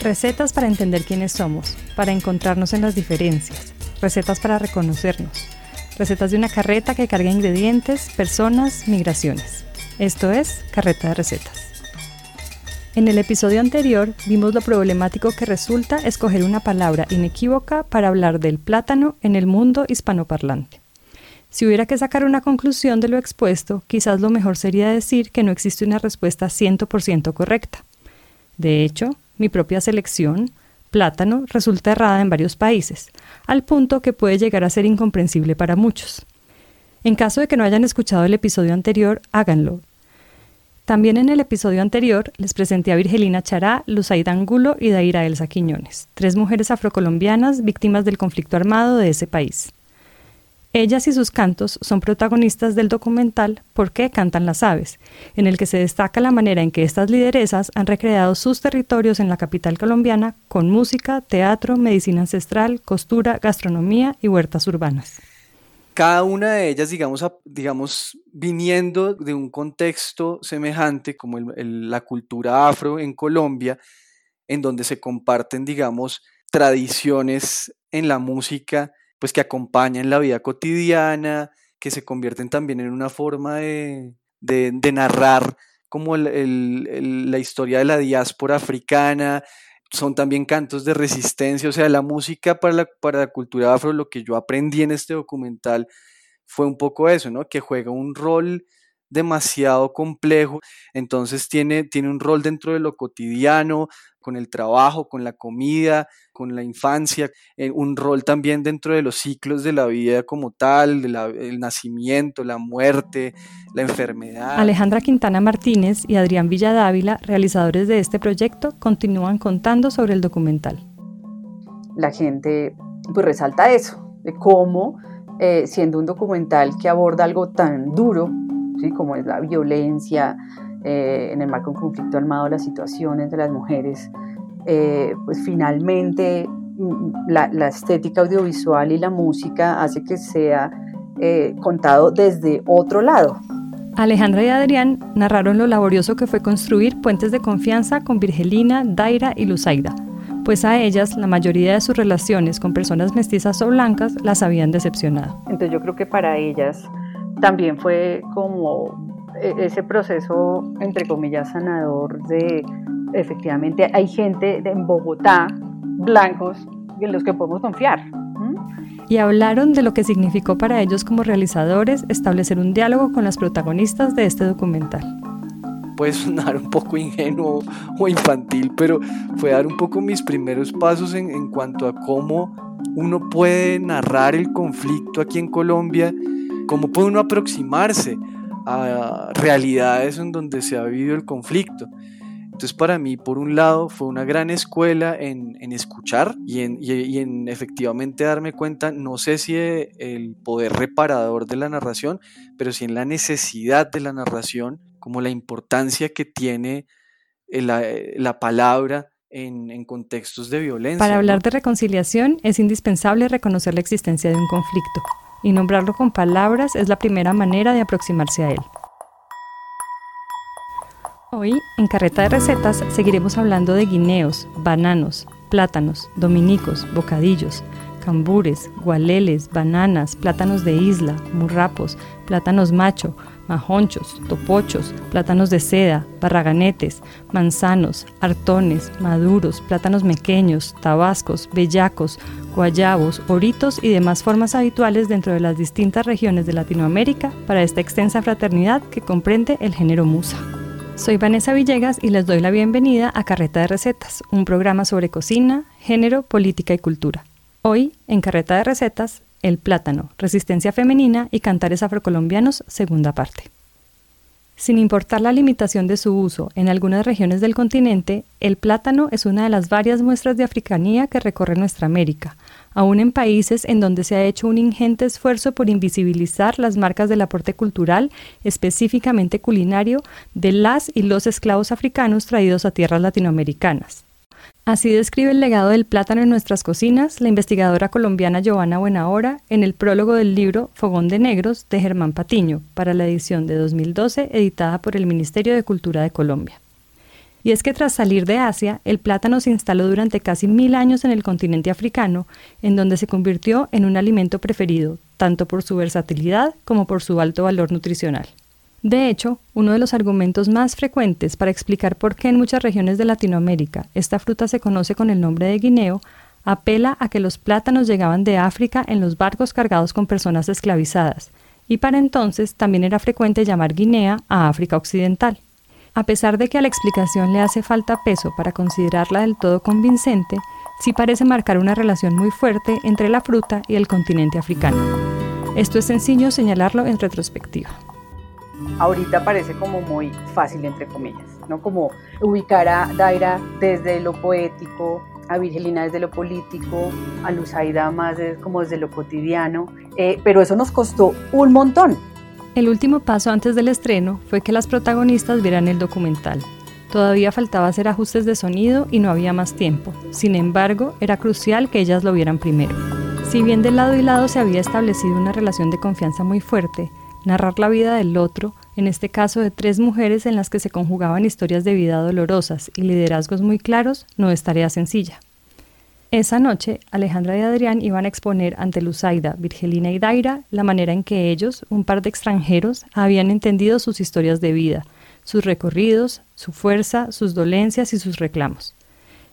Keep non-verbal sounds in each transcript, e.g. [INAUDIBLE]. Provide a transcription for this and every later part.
Recetas para entender quiénes somos, para encontrarnos en las diferencias, recetas para reconocernos, recetas de una carreta que carga ingredientes, personas, migraciones. Esto es Carreta de Recetas. En el episodio anterior vimos lo problemático que resulta escoger una palabra inequívoca para hablar del plátano en el mundo hispanoparlante. Si hubiera que sacar una conclusión de lo expuesto, quizás lo mejor sería decir que no existe una respuesta 100% correcta. De hecho, mi propia selección, plátano, resulta errada en varios países, al punto que puede llegar a ser incomprensible para muchos. En caso de que no hayan escuchado el episodio anterior, háganlo. También en el episodio anterior les presenté a Virgelina Chará, Luzaida Angulo y Daira Elsa Quiñones, tres mujeres afrocolombianas víctimas del conflicto armado de ese país. Ellas y sus cantos son protagonistas del documental ¿Por qué cantan las aves?, en el que se destaca la manera en que estas lideresas han recreado sus territorios en la capital colombiana con música, teatro, medicina ancestral, costura, gastronomía y huertas urbanas. Cada una de ellas, digamos, digamos viniendo de un contexto semejante como la cultura afro en Colombia, en donde se comparten, digamos, tradiciones en la música pues que acompañan la vida cotidiana, que se convierten también en una forma de, narrar como la historia de la diáspora africana, son también cantos de resistencia, o sea, la música para la, para la cultura afro, lo que yo aprendí en este documental fue un poco eso, ¿no? Que juega un rol demasiado complejo, entonces tiene, tiene un rol dentro de lo cotidiano, con el trabajo, con la comida, con la infancia, eh, un rol también dentro de los ciclos de la vida como tal, el nacimiento, la muerte, la enfermedad. Alejandra Quintana Martínez y Adrián Villadávila, realizadores de este proyecto, continúan contando sobre el documental. La gente pues resalta eso, de cómo eh, siendo un documental que aborda algo tan duro, ¿sí? como es la violencia, eh, en el marco de un conflicto armado, las situaciones de las mujeres, eh, pues finalmente mm, la, estética audiovisual y la música hace que sea eh, contado desde otro lado. Alejandra y Adrián narraron lo laborioso que fue construir puentes de confianza con Virgelina, Daira y Luzaida, pues a ellas la mayoría de sus relaciones con personas mestizas o blancas las habían decepcionado. Entonces yo creo que para ellas también fue como e, ese proceso, entre comillas, sanador de efectivamente hay gente en Bogotá, blancos, en los que podemos confiar. Y hablaron de lo que significó para ellos como realizadores establecer un diálogo con las protagonistas de este documental. Puede sonar un poco ingenuo o infantil, pero fue dar un poco mis primeros pasos en, en cuanto a cómo uno puede narrar el conflicto aquí en Colombia, cómo puede uno aproximarse a realidades en donde se ha vivido el conflicto. Entonces para mí, por un lado, fue una gran escuela en, escuchar y en, y en, efectivamente darme cuenta, no sé si el poder reparador de la narración, pero sí en la necesidad de la narración, como la importancia que tiene la, la palabra en, en, contextos de violencia. Para hablar de reconciliación es indispensable reconocer la existencia de un conflicto y nombrarlo con palabras es la primera manera de aproximarse a él. Hoy, en Carreta de Recetas, seguiremos hablando de guineos, bananos, plátanos, dominicos, bocadillos, cambures, gualeles, bananas, plátanos de isla, murrapos, plátanos macho, majonchos, topochos, plátanos de seda, barraganetes, manzanos, artones, maduros, plátanos pequeños, tabascos, bellacos, guayabos, oritos y demás formas habituales dentro de las distintas regiones de Latinoamérica para esta extensa fraternidad que comprende el género musa. Soy Vanessa Villegas y les doy la bienvenida a Carreta de Recetas, un programa sobre cocina, género, política y cultura. Hoy, en Carreta de Recetas, el plátano, resistencia femenina y cantares afrocolombianos, segunda parte. Sin importar la limitación de su uso en algunas regiones del continente, el plátano es una de las varias muestras de africanía que recorre nuestra América, aún en países en donde se ha hecho un ingente esfuerzo por invisibilizar las marcas del aporte cultural, específicamente culinario, de las y los esclavos africanos traídos a tierras latinoamericanas. Así describe el legado del plátano en nuestras cocinas la investigadora colombiana Giovanna Buenahora en el prólogo del libro Fogón de Negros de Germán Patiño para la edición de 2012 editada por el Ministerio de Cultura de Colombia. Y es que tras salir de Asia, el plátano se instaló durante casi mil años en el continente africano, en donde se convirtió en un alimento preferido, tanto por su versatilidad como por su alto valor nutricional. De hecho, uno de los argumentos más frecuentes para explicar por qué en muchas regiones de Latinoamérica esta fruta se conoce con el nombre de guineo apela a que los plátanos llegaban de África en los barcos cargados con personas esclavizadas, y para entonces también era frecuente llamar Guinea a África Occidental. A pesar de que a la explicación le hace falta peso para considerarla del todo convincente, sí parece marcar una relación muy fuerte entre la fruta y el continente africano. Esto es sencillo señalarlo en retrospectiva ahorita parece como muy fácil, entre comillas, ¿no? Como ubicar a Daira desde lo poético, a Virgelina desde lo político, a Luzaida más como desde lo cotidiano, eh, pero eso nos costó un montón. El último paso antes del estreno fue que las protagonistas vieran el documental. Todavía faltaba hacer ajustes de sonido y no había más tiempo. Sin embargo, era crucial que ellas lo vieran primero. Si bien de lado y lado se había establecido una relación de confianza muy fuerte, narrar la vida del otro, en este caso de tres mujeres en las que se conjugaban historias de vida dolorosas y liderazgos muy claros, no es tarea sencilla. Esa noche, Alejandra y Adrián iban a exponer ante Luzaida, Virgelina y Daira la manera en que ellos, un par de extranjeros, habían entendido sus historias de vida, sus recorridos, su fuerza, sus dolencias y sus reclamos.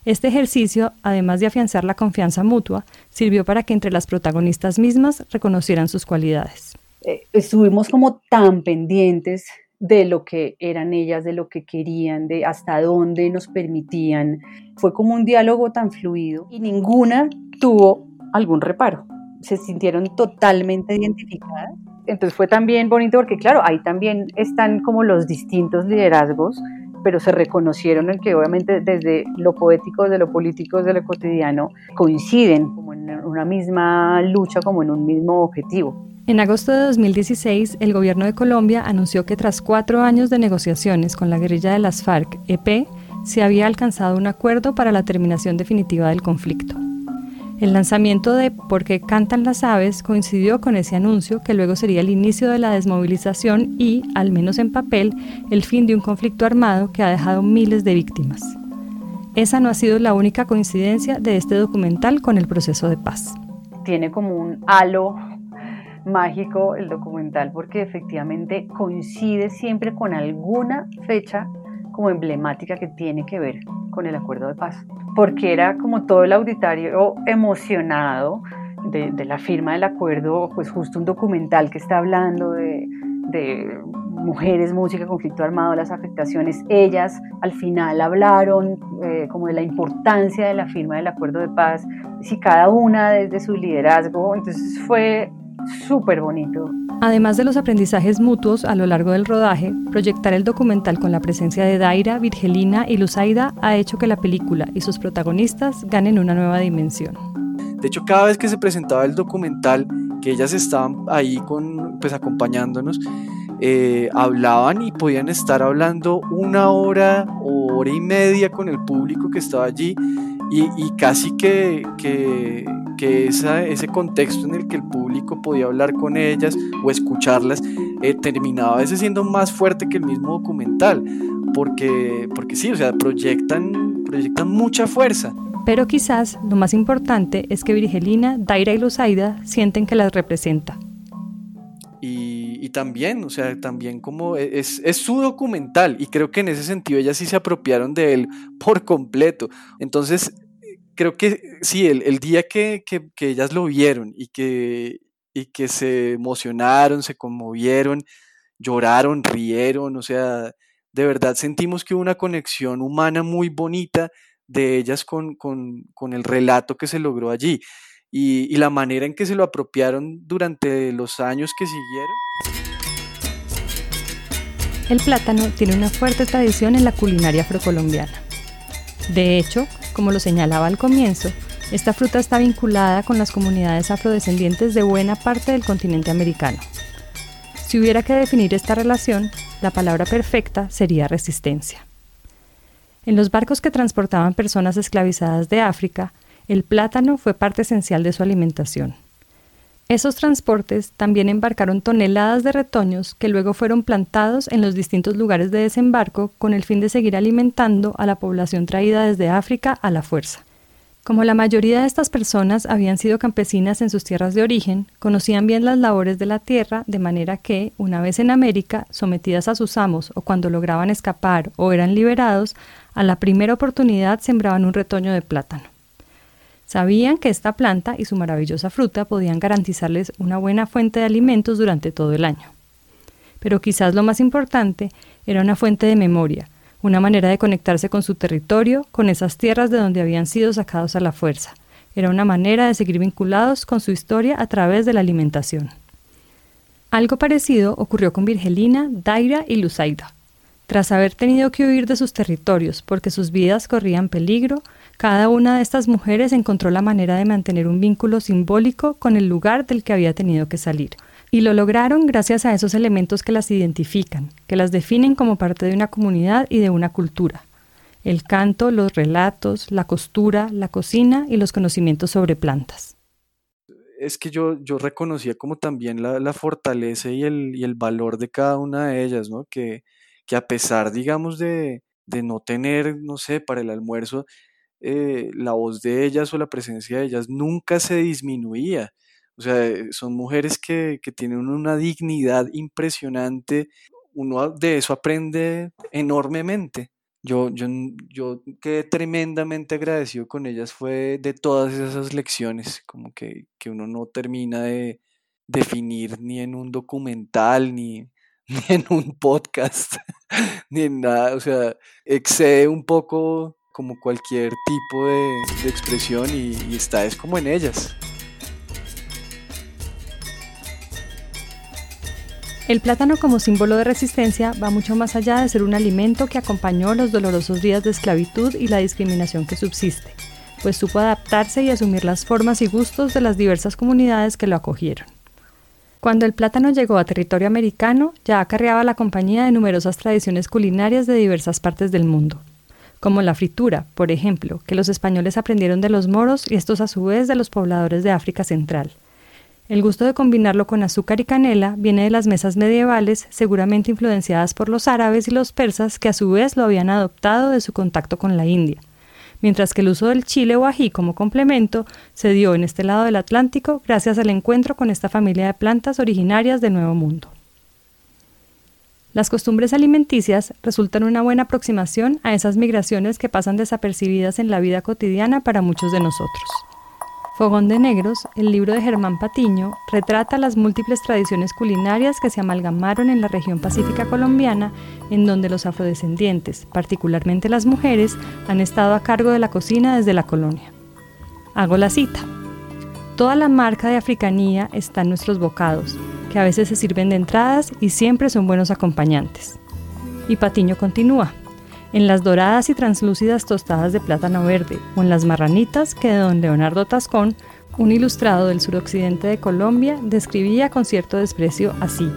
Este ejercicio, además de afianzar la confianza mutua, sirvió para que entre las protagonistas mismas reconocieran sus cualidades. Eh, estuvimos como tan pendientes de lo que eran ellas, de lo que querían, de hasta dónde nos permitían. Fue como un diálogo tan fluido y ninguna tuvo algún reparo. Se sintieron totalmente identificadas. Entonces fue también bonito porque, claro, ahí también están como los distintos liderazgos, pero se reconocieron en que obviamente desde lo poético, desde lo político, desde lo cotidiano, coinciden como en una misma lucha, como en un mismo objetivo. En agosto de 2016, el gobierno de Colombia anunció que tras cuatro años de negociaciones con la guerrilla de las FARC, EP, se había alcanzado un acuerdo para la terminación definitiva del conflicto. El lanzamiento de Por qué cantan las aves coincidió con ese anuncio que luego sería el inicio de la desmovilización y, al menos en papel, el fin de un conflicto armado que ha dejado miles de víctimas. Esa no ha sido la única coincidencia de este documental con el proceso de paz. Tiene como un halo mágico el documental porque efectivamente coincide siempre con alguna fecha como emblemática que tiene que ver con el acuerdo de paz. Porque era como todo el auditorio emocionado de, la firma del acuerdo, pues justo un documental que está hablando de, mujeres, música, conflicto armado, las afectaciones. Ellas al final hablaron eh, como de la importancia de la firma del acuerdo de paz, si cada una desde su liderazgo. Entonces fue súper bonito. Además de los aprendizajes mutuos a lo largo del rodaje, proyectar el documental con la presencia de Daira, Virgelina y Luzaida ha hecho que la película y sus protagonistas ganen una nueva dimensión. De hecho, cada vez que se presentaba el documental, que ellas estaban ahí con, pues, acompañándonos, eh, hablaban y podían estar hablando una hora o hora y media con el público que estaba allí y, casi que, que, que ese contexto en el que el público podía hablar con ellas o escucharlas eh, terminaba a veces siendo más fuerte que el mismo documental, porque, porque sí, o sea, proyectan, proyectan mucha fuerza. Pero quizás lo más importante es que Virgelina, Daira y Luzaida sienten que las representa. Y, y, también, o sea, también como e, es, es, su documental y creo que en ese sentido ellas sí se apropiaron de él por completo. Entonces, creo que sí, el, día que, ellas lo vieron y que, y que se emocionaron, se conmovieron, lloraron, rieron, o sea, de verdad sentimos que hubo una conexión humana muy bonita de ellas con, el relato que se logró allí y, y, la manera en que se lo apropiaron durante los años que siguieron. El plátano tiene una fuerte tradición en la culinaria afrocolombiana. De hecho, como lo señalaba al comienzo, esta fruta está vinculada con las comunidades afrodescendientes de buena parte del continente americano. Si hubiera que definir esta relación, la palabra perfecta sería resistencia. En los barcos que transportaban personas esclavizadas de África, el plátano fue parte esencial de su alimentación. Esos transportes también embarcaron toneladas de retoños que luego fueron plantados en los distintos lugares de desembarco con el fin de seguir alimentando a la población traída desde África a la fuerza. Como la mayoría de estas personas habían sido campesinas en sus tierras de origen, conocían bien las labores de la tierra, de manera que, una vez en América, sometidas a sus amos o cuando lograban escapar o eran liberados, a la primera oportunidad sembraban un retoño de plátano. Sabían que esta planta y su maravillosa fruta podían garantizarles una buena fuente de alimentos durante todo el año. Pero quizás lo más importante era una fuente de memoria, una manera de conectarse con su territorio, con esas tierras de donde habían sido sacados a la fuerza. Era una manera de seguir vinculados con su historia a través de la alimentación. Algo parecido ocurrió con Virgelina, Daira y Luzaida. Tras haber tenido que huir de sus territorios porque sus vidas corrían peligro, cada una de estas mujeres encontró la manera de mantener un vínculo simbólico con el lugar del que había tenido que salir, y lo lograron gracias a esos elementos que las identifican, que las definen como parte de una comunidad y de una cultura. El canto, los relatos, la costura, la cocina y los conocimientos sobre plantas. Es que yo, yo reconocía como también la, fortaleza y el, y el, valor de cada una de ellas, ¿no? Que, que a pesar, digamos, de, de no tener, no sé, para el almuerzo, eh, la voz de ellas o la presencia de ellas nunca se disminuía. O sea, eh, son mujeres que, tienen una dignidad impresionante. Uno de eso aprende enormemente. Yo, yo, yo quedé tremendamente agradecido con ellas, fue de todas esas lecciones, como que, uno no termina de definir ni en un documental, ni, [LAUGHS] ni en un podcast, [LAUGHS] ni en nada. O sea, excede un poco como cualquier tipo de, expresión y, y está es como en ellas. El plátano como símbolo de resistencia va mucho más allá de ser un alimento que acompañó los dolorosos días de esclavitud y la discriminación que subsiste, pues supo adaptarse y asumir las formas y gustos de las diversas comunidades que lo acogieron. Cuando el plátano llegó a territorio americano, ya acarreaba la compañía de numerosas tradiciones culinarias de diversas partes del mundo, como la fritura, por ejemplo, que los españoles aprendieron de los moros y estos a su vez de los pobladores de África Central, el gusto de combinarlo con azúcar y canela viene de las mesas medievales, seguramente influenciadas por los árabes y los persas, que a su vez lo habían adoptado de su contacto con la India, mientras que el uso del chile o ají como complemento se dio en este lado del Atlántico gracias al encuentro con esta familia de plantas originarias del Nuevo Mundo. Las costumbres alimenticias resultan una buena aproximación a esas migraciones que pasan desapercibidas en la vida cotidiana para muchos de nosotros. Fogón de Negros, el libro de Germán Patiño, retrata las múltiples tradiciones culinarias que se amalgamaron en la región pacífica colombiana, en donde los afrodescendientes, particularmente las mujeres, han estado a cargo de la cocina desde la colonia. Hago la cita. Toda la marca de africanía está en nuestros bocados, que a veces se sirven de entradas y siempre son buenos acompañantes. Y Patiño continúa en las doradas y translúcidas tostadas de plátano verde o en las marranitas que don Leonardo Tascón, un ilustrado del suroccidente de Colombia, describía con cierto desprecio así.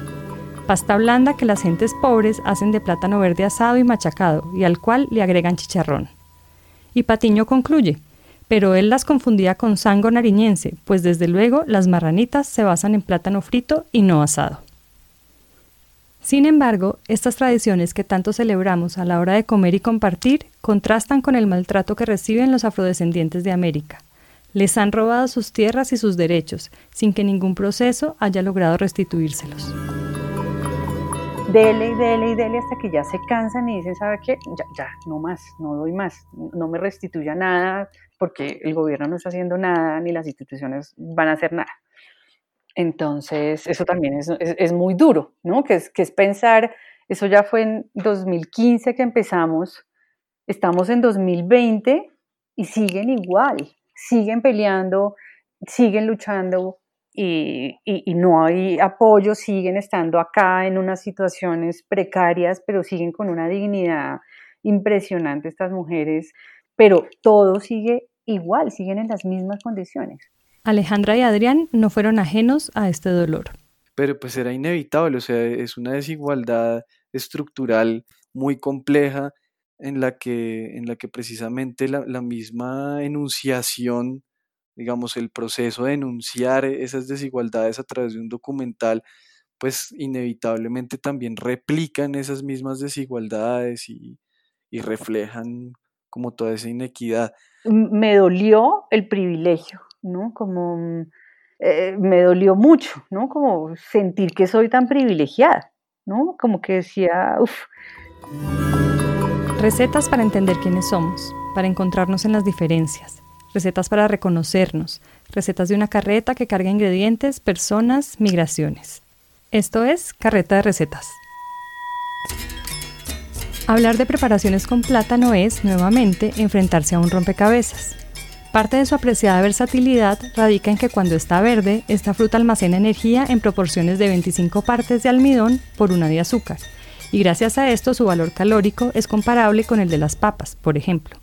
Pasta blanda que las gentes pobres hacen de plátano verde asado y machacado y al cual le agregan chicharrón. Y Patiño concluye, pero él las confundía con sango nariñense, pues desde luego las marranitas se basan en plátano frito y no asado. Sin embargo, estas tradiciones que tanto celebramos a la hora de comer y compartir contrastan con el maltrato que reciben los afrodescendientes de América. Les han robado sus tierras y sus derechos, sin que ningún proceso haya logrado restituírselos. Dele y dele y dele hasta que ya se cansan y dicen, ¿sabe qué? Ya, no más, no doy más, no me restituya nada porque el gobierno no está haciendo nada ni las instituciones van a hacer nada. Entonces, eso también es, muy duro, ¿no? Que es pensar, eso ya fue en 2015 que empezamos, estamos en 2020 y siguen igual, siguen peleando, siguen luchando y, y, no hay apoyo, siguen estando acá en unas situaciones precarias, pero siguen con una dignidad impresionante estas mujeres, pero todo sigue igual, siguen en las mismas condiciones. Alejandra y Adrián no fueron ajenos a este dolor. Pero pues era inevitable, o sea, es una desigualdad estructural muy compleja en la que, en la que precisamente la, misma enunciación digamos, el proceso de denunciar esas desigualdades a través de un documental, pues inevitablemente también replican esas mismas desigualdades y, y reflejan como toda esa inequidad. Me dolió el privilegio, ¿no? Como eh, me dolió mucho, ¿no? Como sentir que soy tan privilegiada, ¿no? Como que decía, uff. Recetas para entender quiénes somos, para encontrarnos en las diferencias, recetas para reconocernos, recetas de una carreta que carga ingredientes, personas, migraciones. Esto es Carreta de Recetas. Hablar de preparaciones con plátano es, nuevamente, enfrentarse a un rompecabezas. Parte de su apreciada versatilidad radica en que cuando está verde, esta fruta almacena energía en proporciones de 25 partes de almidón por una de azúcar, y gracias a esto su valor calórico es comparable con el de las papas, por ejemplo.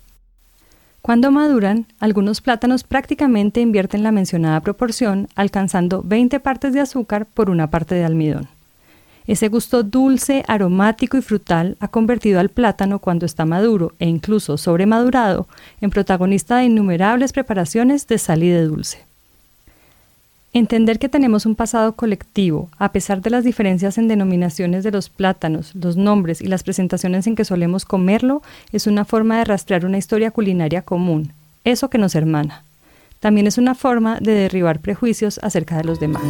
Cuando maduran, algunos plátanos prácticamente invierten la mencionada proporción, alcanzando 20 partes de azúcar por una parte de almidón. Ese gusto dulce, aromático y frutal ha convertido al plátano cuando está maduro e incluso sobremadurado en protagonista de innumerables preparaciones de sal y de dulce. Entender que tenemos un pasado colectivo, a pesar de las diferencias en denominaciones de los plátanos, los nombres y las presentaciones en que solemos comerlo, es una forma de rastrear una historia culinaria común, eso que nos hermana. También es una forma de derribar prejuicios acerca de los demás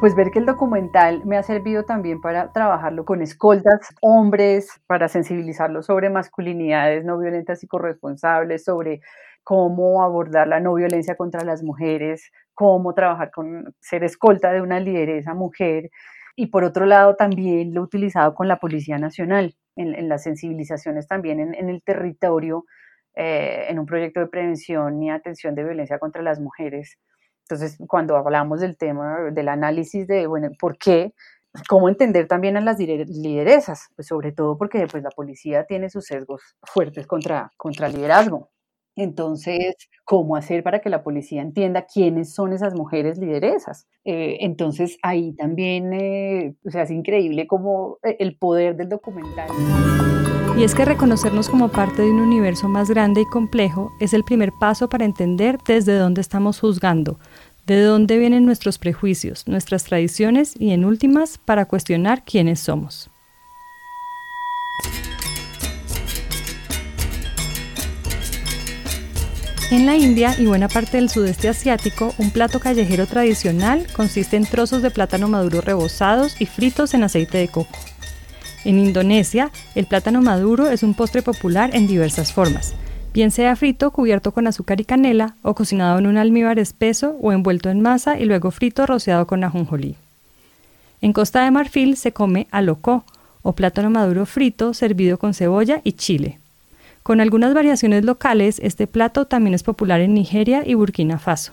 pues ver que el documental me ha servido también para trabajarlo con escoltas, hombres, para sensibilizarlos sobre masculinidades no violentas y corresponsables, sobre cómo abordar la no violencia contra las mujeres, cómo trabajar con ser escolta de una lideresa mujer. Y por otro lado, también lo he utilizado con la Policía Nacional, en, las sensibilizaciones también en, el territorio, eh, en un proyecto de prevención y atención de violencia contra las mujeres entonces, cuando hablamos del tema del análisis de, bueno, ¿por qué? ¿Cómo entender también a las lideresas? Pues sobre todo porque pues, la policía tiene sus sesgos fuertes contra, contra el liderazgo. Entonces, ¿cómo hacer para que la policía entienda quiénes son esas mujeres lideresas? Eh, entonces, ahí también, eh, o sea, es increíble como eh, el poder del documental. Y es que reconocernos como parte de un universo más grande y complejo es el primer paso para entender desde dónde estamos juzgando, de dónde vienen nuestros prejuicios, nuestras tradiciones y, en últimas, para cuestionar quiénes somos. En la India y buena parte del sudeste asiático, un plato callejero tradicional consiste en trozos de plátano maduro rebozados y fritos en aceite de coco. En Indonesia, el plátano maduro es un postre popular en diversas formas, bien sea frito cubierto con azúcar y canela o cocinado en un almíbar espeso o envuelto en masa y luego frito rociado con ajonjolí. En Costa de Marfil se come alocó o plátano maduro frito servido con cebolla y chile. Con algunas variaciones locales, este plato también es popular en Nigeria y Burkina Faso.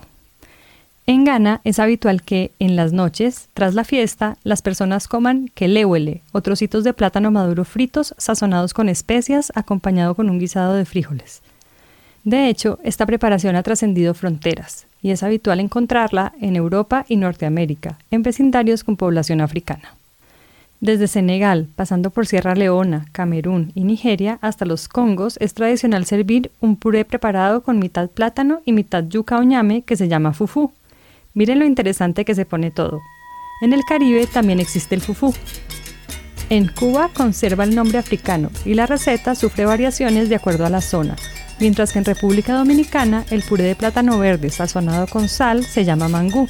En Ghana es habitual que, en las noches, tras la fiesta, las personas coman kelewele o trocitos de plátano maduro fritos sazonados con especias acompañado con un guisado de frijoles. De hecho, esta preparación ha trascendido fronteras y es habitual encontrarla en Europa y Norteamérica, en vecindarios con población africana. Desde Senegal, pasando por Sierra Leona, Camerún y Nigeria hasta los Congos, es tradicional servir un puré preparado con mitad plátano y mitad yuca o ñame que se llama fufu. Miren lo interesante que se pone todo. En el Caribe también existe el fufú. En Cuba conserva el nombre africano y la receta sufre variaciones de acuerdo a la zona, mientras que en República Dominicana el puré de plátano verde sazonado con sal se llama mangú.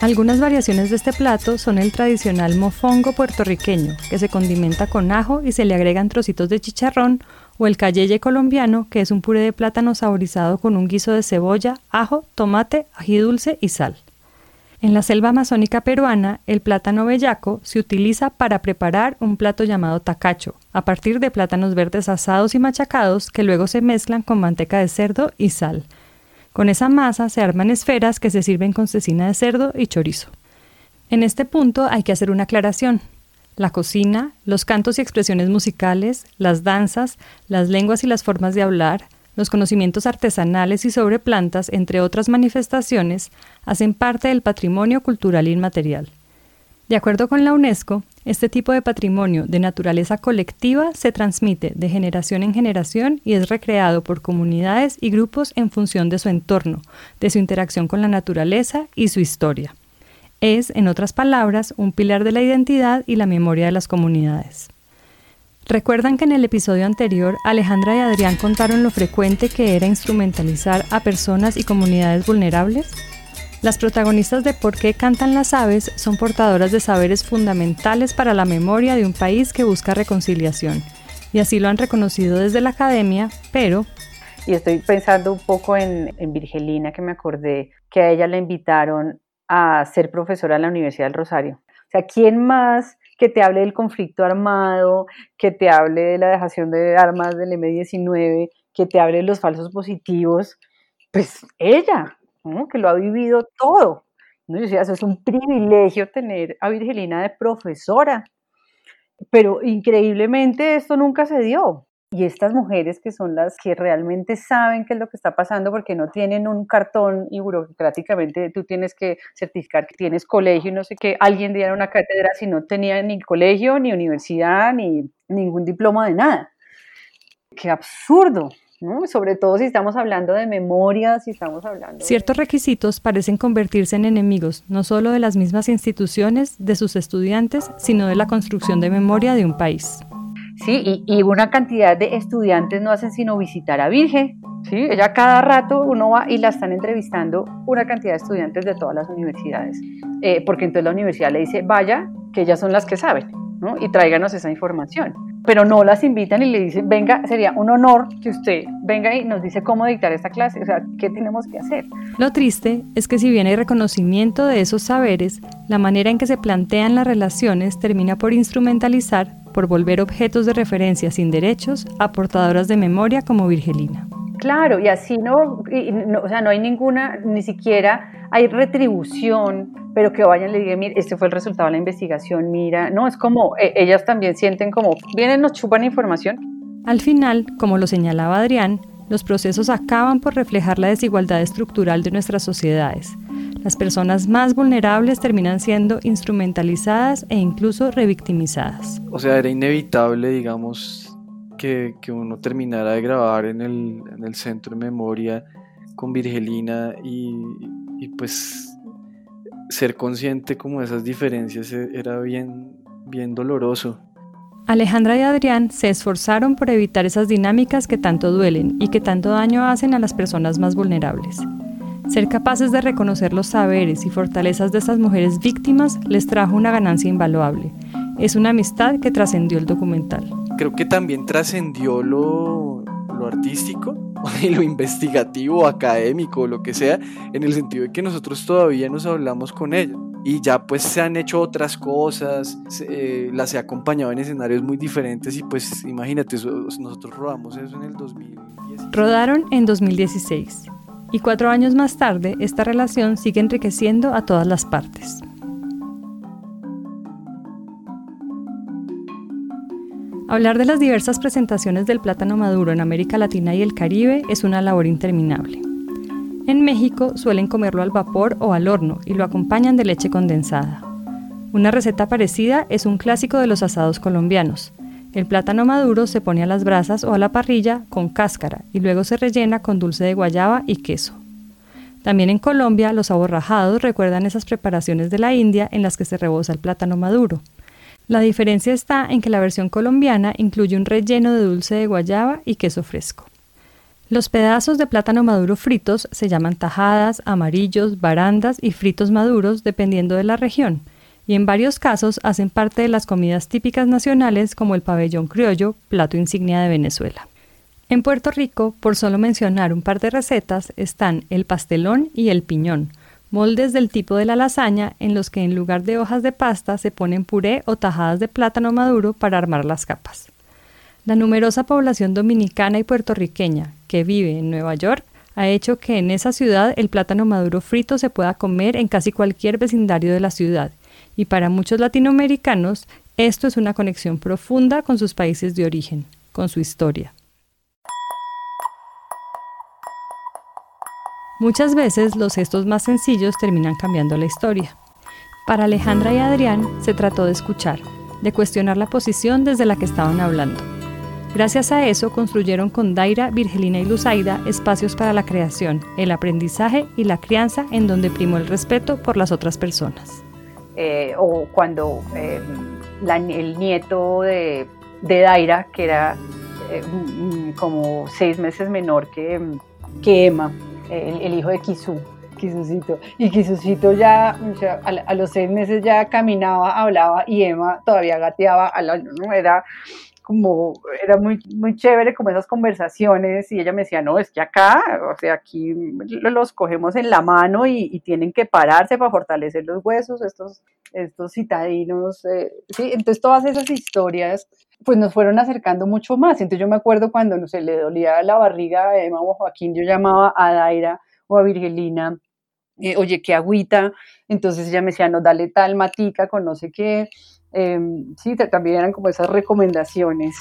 Algunas variaciones de este plato son el tradicional mofongo puertorriqueño, que se condimenta con ajo y se le agregan trocitos de chicharrón, o el cayeye colombiano, que es un puré de plátano saborizado con un guiso de cebolla, ajo, tomate, ají dulce y sal. En la selva amazónica peruana, el plátano bellaco se utiliza para preparar un plato llamado tacacho, a partir de plátanos verdes asados y machacados que luego se mezclan con manteca de cerdo y sal. Con esa masa se arman esferas que se sirven con cecina de cerdo y chorizo. En este punto hay que hacer una aclaración. La cocina, los cantos y expresiones musicales, las danzas, las lenguas y las formas de hablar, los conocimientos artesanales y sobre plantas, entre otras manifestaciones, hacen parte del patrimonio cultural inmaterial. De acuerdo con la UNESCO, Este tipo de patrimonio de naturaleza colectiva se transmite de generación en generación y es recreado por comunidades y grupos en función de su entorno, de su interacción con la naturaleza y su historia. Es, en otras palabras, un pilar de la identidad y la memoria de las comunidades. ¿Recuerdan que en el episodio anterior Alejandra y Adrián contaron lo frecuente que era instrumentalizar a personas y comunidades vulnerables? Las protagonistas de Por qué cantan las aves son portadoras de saberes fundamentales para la memoria de un país que busca reconciliación, y así lo han reconocido desde la academia, pero... Y estoy pensando un poco en, en que me acordé que a ella la invitaron a ser profesora en la Universidad del Rosario. O sea, ¿quién más que te hable del conflicto armado, que te hable de la dejación de armas del M19, que te hable de los falsos positivos, pues ella, que lo ha vivido todo. ¿no? Yo decía, eso es un privilegio tener a Virgelina de profesora, pero increíblemente esto nunca se dio. Y estas mujeres que son las que realmente saben qué es lo que está pasando porque no tienen un cartón y burocráticamente tú tienes que certificar que tienes colegio y no sé qué, alguien diera una cátedra si no tenía ni colegio, ni universidad, ni ningún diploma de nada. Qué absurdo, ¿no? Sobre todo si estamos hablando de memoria, si estamos hablando... Ciertos requisitos parecen convertirse en enemigos, no solo de las mismas instituciones, de sus estudiantes, sino de la construcción de memoria de un país. ¿sí? Y, una cantidad de estudiantes no hacen sino visitar a Virgen, ¿sí? Ella cada rato uno va y la están entrevistando una cantidad de estudiantes de todas las universidades, eh, porque entonces la universidad le dice, vaya, que ellas son las que saben, ¿no? Y tráiganos esa información. Pero no las invitan y le dicen, venga, sería un honor que usted venga y nos dice cómo dictar esta clase, o sea, ¿qué tenemos que hacer? Lo triste es que si bien hay reconocimiento de esos saberes, la manera en que se plantean las relaciones termina por instrumentalizar por volver objetos de referencia sin derechos a portadoras de memoria como Virgelina. Claro, y así no, o sea, no hay ninguna, ni siquiera hay retribución, pero que vayan y le digan, mira, este fue el resultado de la investigación, mira, no, es como, e, ellas también sienten como, vienen, nos chupan información. Al final, como lo señalaba Adrián, los procesos acaban por reflejar la desigualdad estructural de nuestras sociedades, las personas más vulnerables terminan siendo instrumentalizadas e incluso revictimizadas. O sea, era inevitable, digamos, que, que uno terminara de grabar en el, en el, centro de memoria con Virgelina y, y, pues ser consciente como de esas diferencias e, era bien, bien doloroso. Alejandra y Adrián se esforzaron por evitar esas dinámicas que tanto duelen y que tanto daño hacen a las personas más vulnerables. Ser capaces de reconocer los saberes y fortalezas de estas mujeres víctimas les trajo una ganancia invaluable. Es una amistad que trascendió el documental. Creo que también trascendió lo, artístico [LAUGHS] y lo investigativo, académico, lo que sea, en el sentido de que nosotros todavía nos hablamos con ellos. Y ya pues se han hecho otras cosas, eh, las he acompañado en escenarios muy diferentes y pues imagínate, nosotros rodamos eso en el 2016. Rodaron en 2016 y cuatro años más tarde esta relación sigue enriqueciendo a todas las partes. Hablar de las diversas presentaciones del plátano maduro en América Latina y el Caribe es una labor interminable. En México suelen comerlo al vapor o al horno y lo acompañan de leche condensada. Una receta parecida es un clásico de los asados colombianos, el plátano maduro se pone a las brasas o a la parrilla con cáscara y luego se rellena con dulce de guayaba y queso. También en Colombia los aborrajados recuerdan esas preparaciones de la India en las que se rebosa el plátano maduro. La diferencia está en que la versión colombiana incluye un relleno de dulce de guayaba y queso fresco. Los pedazos de plátano maduro fritos se llaman tajadas, amarillos, barandas y fritos maduros dependiendo de la región y en varios casos hacen parte de las comidas típicas nacionales como el pabellón criollo, plato insignia de Venezuela. En Puerto Rico, por solo mencionar un par de recetas, están el pastelón y el piñón, moldes del tipo de la lasaña en los que en lugar de hojas de pasta se ponen puré o tajadas de plátano maduro para armar las capas. La numerosa población dominicana y puertorriqueña que vive en Nueva York ha hecho que en esa ciudad el plátano maduro frito se pueda comer en casi cualquier vecindario de la ciudad y para muchos latinoamericanos esto es una conexión profunda con sus países de origen, con su historia. Muchas veces los gestos más sencillos terminan cambiando la historia. Para Alejandra y Adrián se trató de escuchar, de cuestionar la posición desde la que estaban hablando. Gracias a eso construyeron con Daira, Virgelina y Luzaida espacios para la creación, el aprendizaje y la crianza en donde primó el respeto por las otras personas. Eh, o cuando eh, el nieto de, Daira, que era eh, como seis meses menor que, que Emma, el, hijo de Kisu, Kisucito. Y Kisucito ya, a, los seis meses ya caminaba, hablaba y Emma todavía gateaba, ¿no? Era como, era muy, muy chévere como esas conversaciones y ella me decía, no, es que acá, o sea, aquí los cogemos en la mano y, tienen que pararse para fortalecer los huesos, estos, estos citadinos, eh, sí, entonces todas esas historias pues nos fueron acercando mucho más, entonces yo me acuerdo cuando no se le dolía la barriga a Emma o Joaquín, yo llamaba a Daira o a Virgelina, eh, oye, qué agüita, entonces ella me decía, no, dale tal matica con no sé qué, Em, sí, también eran como esas recomendaciones.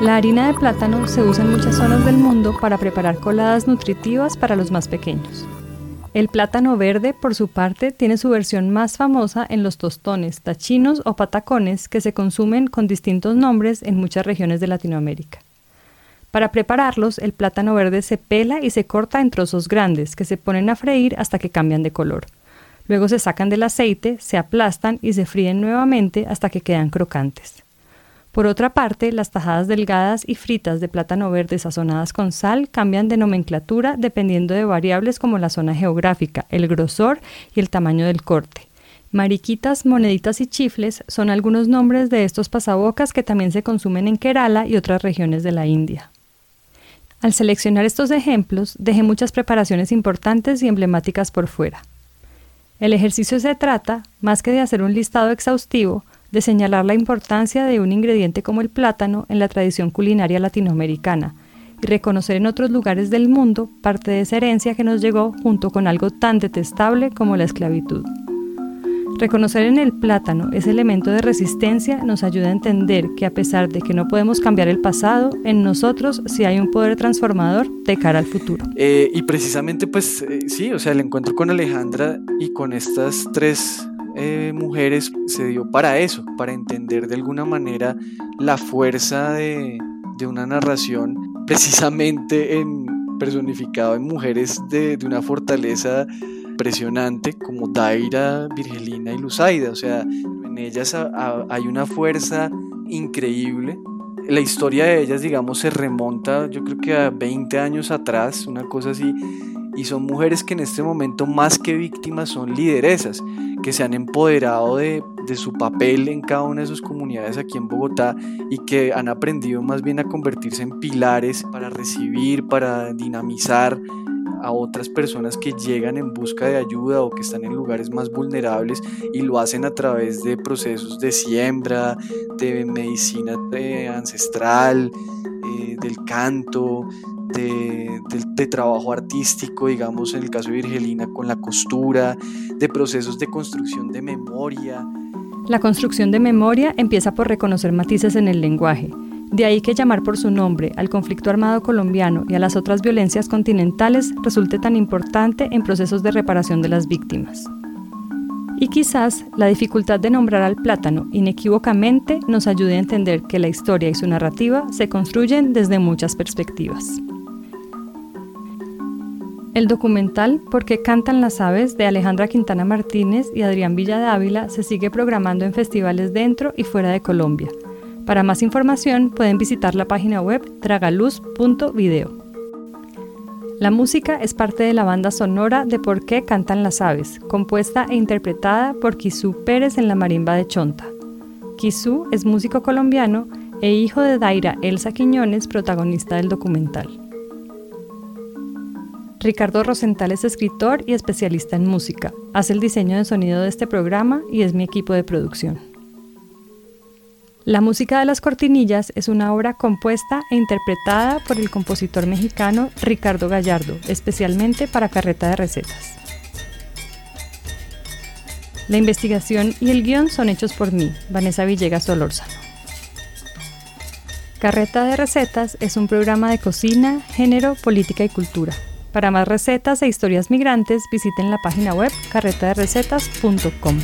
La harina de plátano se usa en muchas zonas del mundo para preparar coladas nutritivas para los más pequeños. El plátano verde, por su parte, tiene su versión más famosa en los tostones, tachinos o patacones que se consumen con distintos nombres en muchas regiones de Latinoamérica. Para prepararlos, el plátano verde se pela y se corta en trozos grandes que se ponen a freír hasta que cambian de color. Luego se sacan del aceite, se aplastan y se fríen nuevamente hasta que quedan crocantes. Por otra parte, las tajadas delgadas y fritas de plátano verde sazonadas con sal cambian de nomenclatura dependiendo de variables como la zona geográfica, el grosor y el tamaño del corte. Mariquitas, moneditas y chifles son algunos nombres de estos pasabocas que también se consumen en Kerala y otras regiones de la India. Al seleccionar estos ejemplos, dejé muchas preparaciones importantes y emblemáticas por fuera. El ejercicio se trata, más que de hacer un listado exhaustivo, de señalar la importancia de un ingrediente como el plátano en la tradición culinaria latinoamericana y reconocer en otros lugares del mundo parte de esa herencia que nos llegó junto con algo tan detestable como la esclavitud. Reconocer en el plátano ese elemento de resistencia nos ayuda a entender que a pesar de que no podemos cambiar el pasado, en nosotros sí hay un poder transformador de cara al futuro. Eh, y precisamente pues eh, sí, o sea, el encuentro con Alejandra y con estas tres eh, mujeres se dio para eso, para entender de alguna manera la fuerza de, una narración precisamente en, personificado en mujeres de una fortaleza impresionante como Daira, Virgelina y Luzaida. O sea, en ellas hay una fuerza increíble. La historia de ellas, digamos, se remonta yo creo que a 20 años atrás, una cosa así. Y son mujeres que en este momento más que víctimas son lideresas, que se han empoderado de, de su papel en cada una de sus comunidades aquí en Bogotá y que han aprendido más bien a convertirse en pilares para recibir, para dinamizar a otras personas que llegan en busca de ayuda o que están en lugares más vulnerables y lo hacen a través de procesos de siembra, de medicina eh, ancestral, eh, del canto, de, trabajo artístico, digamos en el caso de Virgelina con la costura, de procesos de construcción de memoria. La construcción de memoria empieza por reconocer matices en el lenguaje de ahí que llamar por su nombre al conflicto armado colombiano y a las otras violencias continentales resulte tan importante en procesos de reparación de las víctimas. Y quizás la dificultad de nombrar al plátano inequívocamente nos ayude a entender que la historia y su narrativa se construyen desde muchas perspectivas. El documental ¿Por qué cantan las aves? de Alejandra Quintana Martínez y Adrián Villa se sigue programando en festivales dentro y fuera de Colombia para más información pueden visitar la página web tragaluz.video. La música es parte de la banda sonora de Por qué cantan las aves, compuesta e interpretada por Kisú Pérez en la marimba de Chonta. Kisú es músico colombiano e hijo de Daira Elsa Quiñones, protagonista del documental. Ricardo Rosenthal es escritor y especialista en música. Hace el diseño de sonido de este programa y es mi equipo de producción. La música de las cortinillas es una obra compuesta e interpretada por el compositor mexicano Ricardo Gallardo, especialmente para Carreta de Recetas. La investigación y el guion son hechos por mí, Vanessa Villegas Solórzano. Carreta de Recetas es un programa de cocina, género, política y cultura. Para más recetas e historias migrantes, visiten la página web carretaderecetas.com.